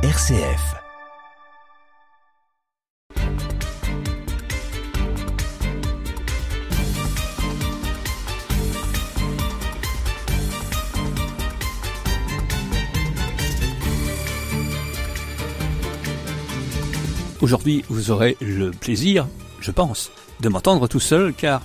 RCF. Aujourd'hui, vous aurez le plaisir, je pense, de m'entendre tout seul car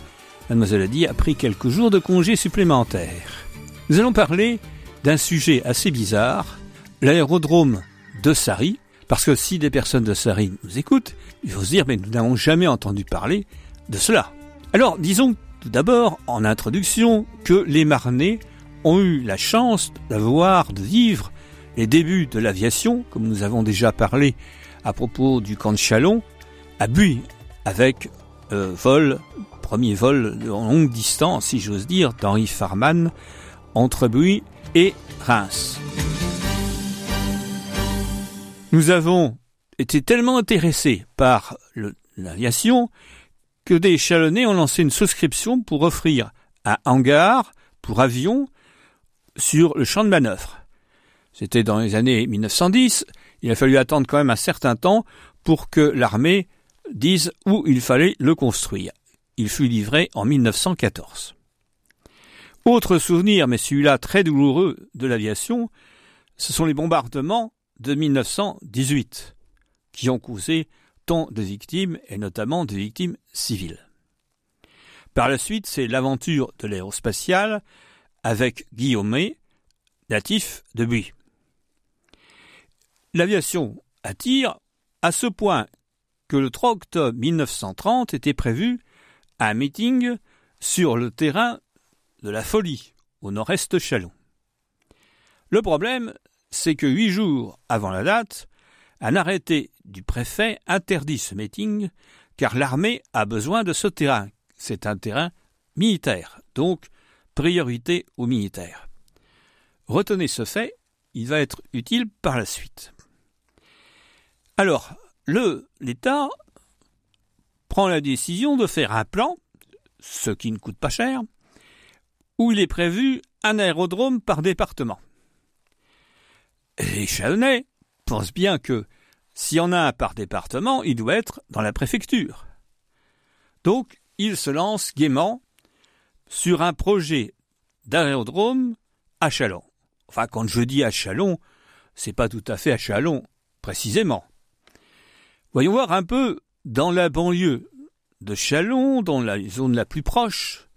Mademoiselle Adi a pris quelques jours de congé supplémentaires. Nous allons parler d'un sujet assez bizarre, l'aérodrome de Sari, parce que si des personnes de Sari nous écoutent, il faut se dire, mais nous n'avons jamais entendu parler de cela. Alors, disons tout d'abord, en introduction, que les Marnais ont eu la chance d'avoir, de vivre les débuts de l'aviation, comme nous avons déjà parlé à propos du camp de Chalon, à Buis, avec euh, vol, premier vol de longue distance, si j'ose dire, d'Henri Farman, entre Buis et Reims. Nous avons été tellement intéressés par l'aviation que des Chalonnais ont lancé une souscription pour offrir un hangar pour avions sur le champ de manœuvre. C'était dans les années 1910. Il a fallu attendre quand même un certain temps pour que l'armée dise où il fallait le construire. Il fut livré en 1914. Autre souvenir, mais celui-là très douloureux de l'aviation, ce sont les bombardements de 1918, qui ont causé tant de victimes, et notamment des victimes civiles. Par la suite, c'est l'aventure de l'aérospatiale avec Guillaumet, natif de Buis. L'aviation attire à ce point que le 3 octobre 1930 était prévu un meeting sur le terrain de la Folie, au nord-est de Chalon. Le problème, c'est que huit jours avant la date, un arrêté du préfet interdit ce meeting car l'armée a besoin de ce terrain. C'est un terrain militaire, donc priorité aux militaires. Retenez ce fait, il va être utile par la suite. Alors, l'État prend la décision de faire un plan, ce qui ne coûte pas cher, où il est prévu un aérodrome par département. Les Chalonnais pensent bien que s'il y en a un par département, il doit être dans la préfecture. Donc, ils se lancent gaiement sur un projet d'aérodrome à Chalon. Enfin, quand je dis à Chalon, c'est pas tout à fait à Chalon, précisément. Voyons voir un peu dans la banlieue de Chalon, dans la zone la plus proche,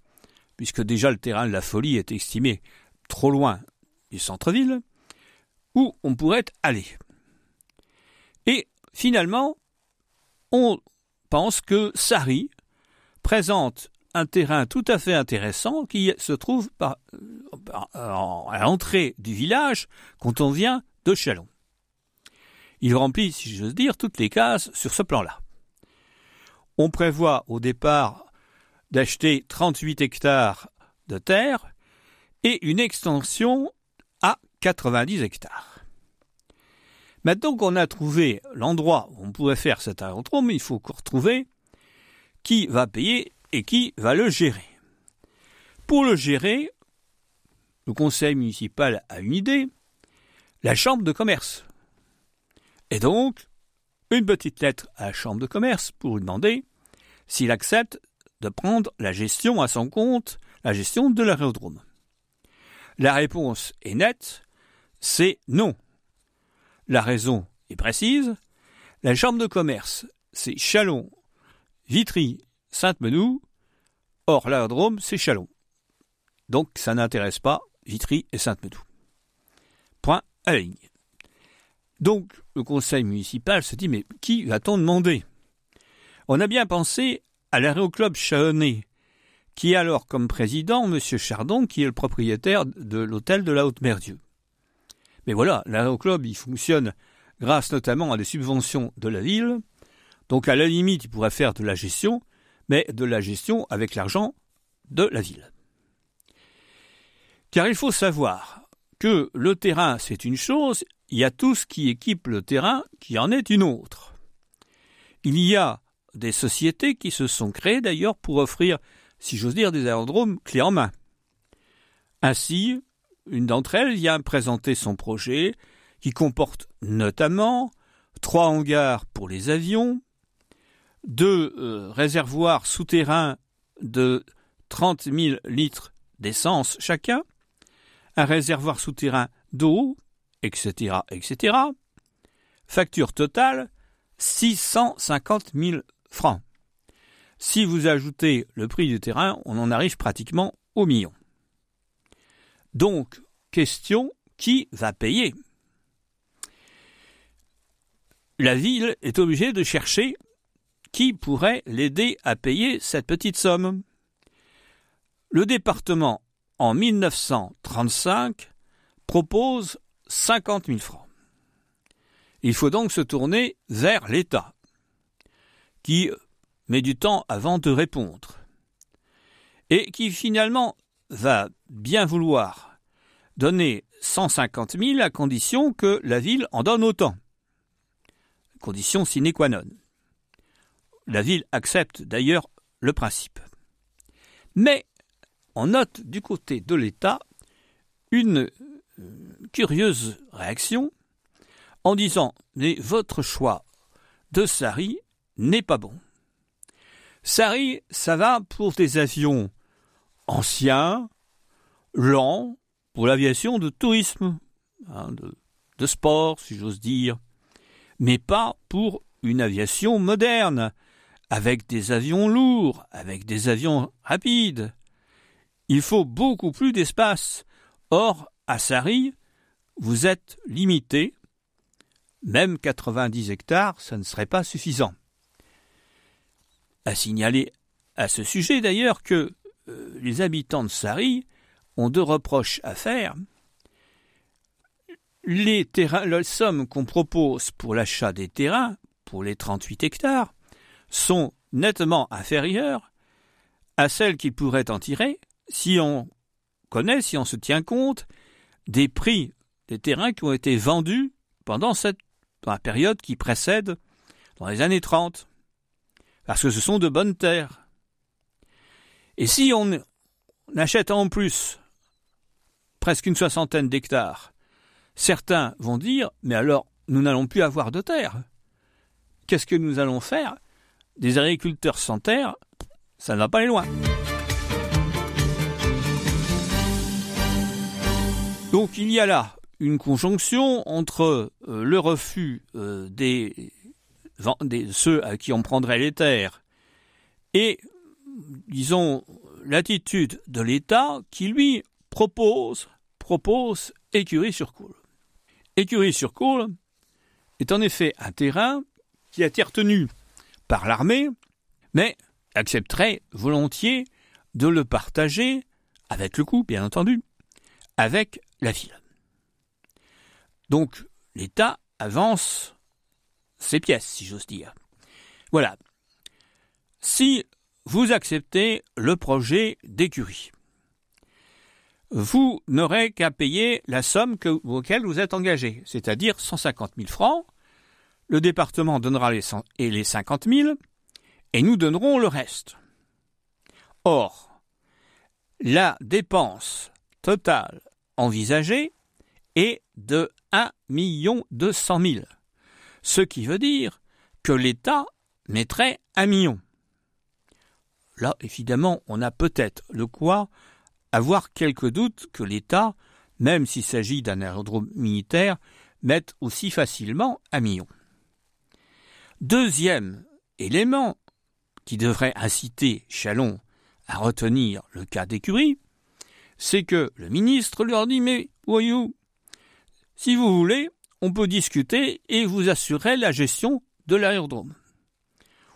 puisque déjà le terrain de la folie est estimé trop loin du centre-ville, où on pourrait aller. Et finalement, on pense que Sari présente un terrain tout à fait intéressant qui se trouve par, à l'entrée du village quand on vient de Chalon. Il remplit, si j'ose dire, toutes les cases sur ce plan-là. On prévoit au départ d'acheter 38 hectares de terre et une extension 90 hectares. Maintenant qu'on a trouvé l'endroit où on pourrait faire cet aérodrome, il faut retrouver qui va payer et qui va le gérer. Pour le gérer, le conseil municipal a une idée, la chambre de commerce. Et donc, une petite lettre à la chambre de commerce pour lui demander s'il accepte de prendre la gestion à son compte, la gestion de l'aérodrome. La réponse est nette, c'est non. La raison est précise. La chambre de commerce, c'est Chalon, Vitry, Sainte-Menou. Or, l'aérodrome, c'est Chalon. Donc, ça n'intéresse pas Vitry et Sainte-Menou. Point à la ligne. Donc, le conseil municipal se dit, mais qui va-t-on demander? On a bien pensé à l'aéroclub Chalonnais, qui a alors comme président M. Chardon, qui est le propriétaire de l'hôtel de la Haute-Merdieu. Mais voilà, l'aéroclub, il fonctionne grâce notamment à des subventions de la ville, donc à la limite, il pourrait faire de la gestion, mais de la gestion avec l'argent de la ville. Car il faut savoir que le terrain, c'est une chose, il y a tout ce qui équipe le terrain qui en est une autre. Il y a des sociétés qui se sont créées d'ailleurs pour offrir, si j'ose dire, des aérodromes clés en main. Ainsi, une d'entre elles vient présenter son projet, qui comporte notamment trois hangars pour les avions, deux euh, réservoirs souterrains de 30 000 litres d'essence chacun, un réservoir souterrain d'eau, etc., etc. Facture totale 650 000 francs. Si vous ajoutez le prix du terrain, on en arrive pratiquement au million. Donc, question, qui va payer La ville est obligée de chercher qui pourrait l'aider à payer cette petite somme. Le département, en 1935, propose 50 000 francs. Il faut donc se tourner vers l'État, qui met du temps avant de répondre, et qui finalement va bien vouloir donner 150 000 à condition que la ville en donne autant. Condition sine qua non. La ville accepte d'ailleurs le principe. Mais on note du côté de l'État une euh, curieuse réaction en disant Mais votre choix de Sari n'est pas bon. Sari, ça va pour des avions anciens, lents, pour l'aviation de tourisme, hein, de, de sport, si j'ose dire, mais pas pour une aviation moderne, avec des avions lourds, avec des avions rapides. Il faut beaucoup plus d'espace. Or, à Sari, vous êtes limité. Même 90 hectares, ça ne serait pas suffisant. À signaler à ce sujet d'ailleurs que euh, les habitants de Sari ont deux reproches à faire. Les terrains, la somme qu'on propose pour l'achat des terrains, pour les 38 hectares, sont nettement inférieures à celles qu'ils pourraient en tirer si on connaît, si on se tient compte des prix des terrains qui ont été vendus pendant cette la période qui précède, dans les années 30, parce que ce sont de bonnes terres. Et si on achète en plus presque une soixantaine d'hectares, certains vont dire, mais alors nous n'allons plus avoir de terre. Qu'est-ce que nous allons faire? Des agriculteurs sans terre, ça ne va pas aller loin. Donc il y a là une conjonction entre euh, le refus euh, des, des, ceux à qui on prendrait les terres et, disons, l'attitude de l'État qui lui propose, propose écurie sur coule. Écurie sur coule est en effet un terrain qui a été retenu par l'armée, mais accepterait volontiers de le partager avec le coup, bien entendu, avec la ville. Donc l'État avance ses pièces, si j'ose dire. Voilà. Si vous acceptez le projet d'écurie, vous n'aurez qu'à payer la somme que, auquel vous êtes engagé, c'est-à-dire 150 000 francs. Le département donnera les, les 50 000 et nous donnerons le reste. Or, la dépense totale envisagée est de 1 200 000, ce qui veut dire que l'État mettrait un million. Là, évidemment, on a peut-être le quoi avoir quelques doutes que l'État, même s'il s'agit d'un aérodrome militaire, mette aussi facilement un million. Deuxième élément qui devrait inciter Chalon à retenir le cas d'écurie, c'est que le ministre leur dit Mais voyou, si vous voulez, on peut discuter et vous assurer la gestion de l'aérodrome,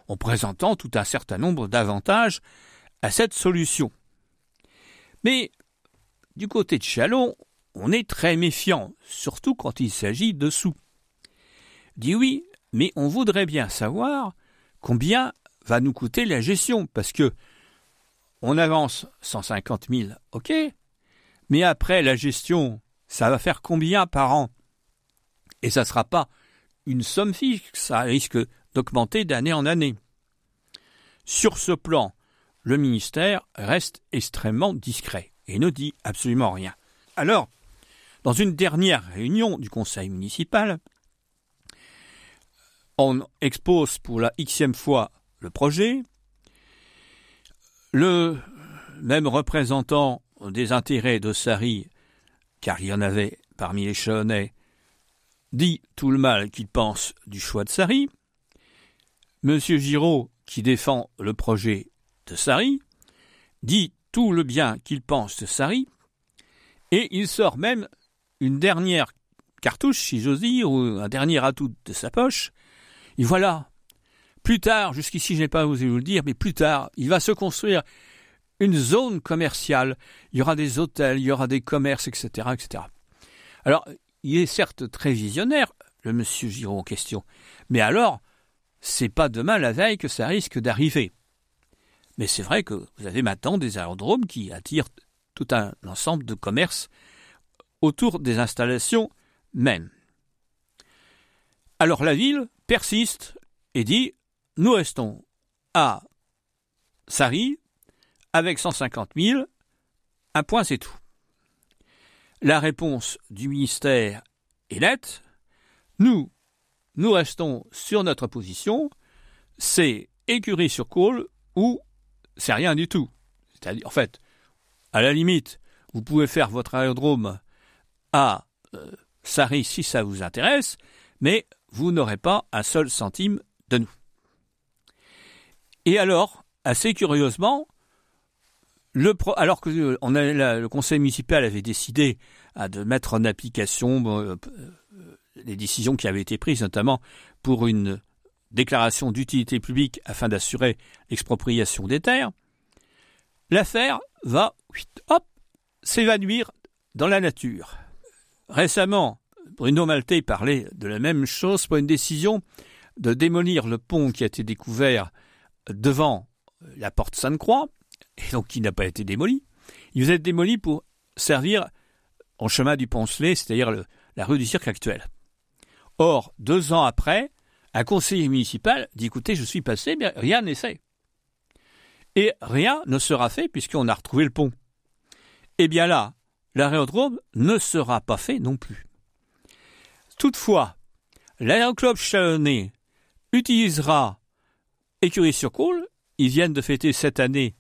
en présentant tout un certain nombre d'avantages à cette solution. Mais du côté de Chalon, on est très méfiant, surtout quand il s'agit de sous. Dit oui, mais on voudrait bien savoir combien va nous coûter la gestion, parce que on avance 150 000, ok, mais après la gestion, ça va faire combien par an? Et ça ne sera pas une somme fixe, ça risque d'augmenter d'année en année. Sur ce plan, le ministère reste extrêmement discret et ne dit absolument rien. Alors, Dans une dernière réunion du conseil municipal, on expose pour la xème fois le projet. Le même représentant des intérêts de Sari, car il y en avait parmi les Chalonnais, dit tout le mal qu'il pense du choix de Sari. Monsieur Giraud, qui défend le projet de Sari, dit tout le bien qu'il pense de Sari, et il sort même une dernière cartouche, si j'ose dire, ou un dernier atout de sa poche. Et voilà, plus tard, jusqu'ici je n'ai pas osé vous le dire, mais plus tard, il va se construire une zone commerciale. Il y aura des hôtels, il y aura des commerces, etc., etc. Alors, il est certes très visionnaire, le monsieur Giraud en question, mais alors, c'est pas demain la veille que ça risque d'arriver. Mais c'est vrai que vous avez maintenant des aérodromes qui attirent tout un ensemble de commerces autour des installations même. Alors la ville persiste et dit nous restons à Sari avec 150 000, un point c'est tout. La réponse du ministère est nette. Nous, nous restons sur notre position. C'est écurie sur Côle ou c'est rien du tout. C'est-à-dire, en fait, à la limite, vous pouvez faire votre aérodrome à euh, si ça vous intéresse, mais vous n'aurez pas un seul centime de nous. Et alors, assez curieusement, alors que euh, le conseil municipal avait décidé à de mettre en application euh, euh, les décisions qui avaient été prises, notamment pour une déclaration d'utilité publique afin d'assurer l'expropriation des terres, l'affaire va hop s'évanouir dans la nature. Récemment, Bruno Maltais parlait de la même chose pour une décision de démolir le pont qui a été découvert devant la porte Sainte-Croix, et donc qui n'a pas été démoli. Il vous être démoli pour servir en chemin du Poncelet, c'est-à-dire la rue du cirque actuelle. Or, deux ans après, un conseiller municipal dit écoutez, je suis passé, mais rien n'est fait. Et rien ne sera fait puisqu'on a retrouvé le pont. Eh bien là, l'aérodrome ne sera pas fait non plus. Toutefois, l'aéroclub chalonnais utilisera Écurie-sur-Coule. Ils viennent de fêter cette année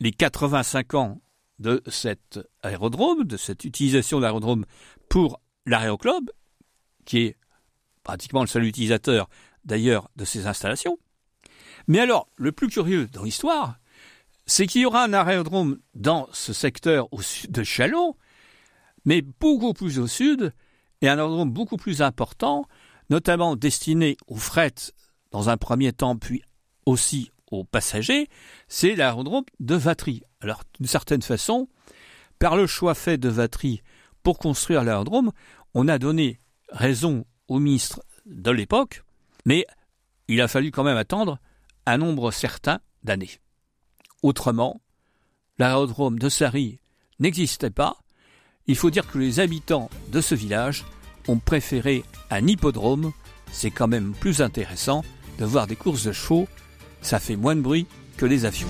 les 85 ans de cet aérodrome, de cette utilisation de l'aérodrome pour l'aéroclub, qui est pratiquement le seul utilisateur d'ailleurs de ces installations. Mais alors, le plus curieux dans l'histoire, c'est qu'il y aura un aérodrome dans ce secteur au sud de Chalon, mais beaucoup plus au sud, et un aérodrome beaucoup plus important, notamment destiné aux fret dans un premier temps, puis aussi aux passagers, c'est l'aérodrome de Vatry. Alors, d'une certaine façon, par le choix fait de Vatry pour construire l'aérodrome, on a donné raison au ministre de l'époque, mais il a fallu quand même attendre un nombre certain d'années. Autrement, l'aérodrome de Sari n'existait pas. Il faut dire que les habitants de ce village ont préféré un hippodrome. C'est quand même plus intéressant de voir des courses de chevaux. Ça fait moins de bruit que les avions.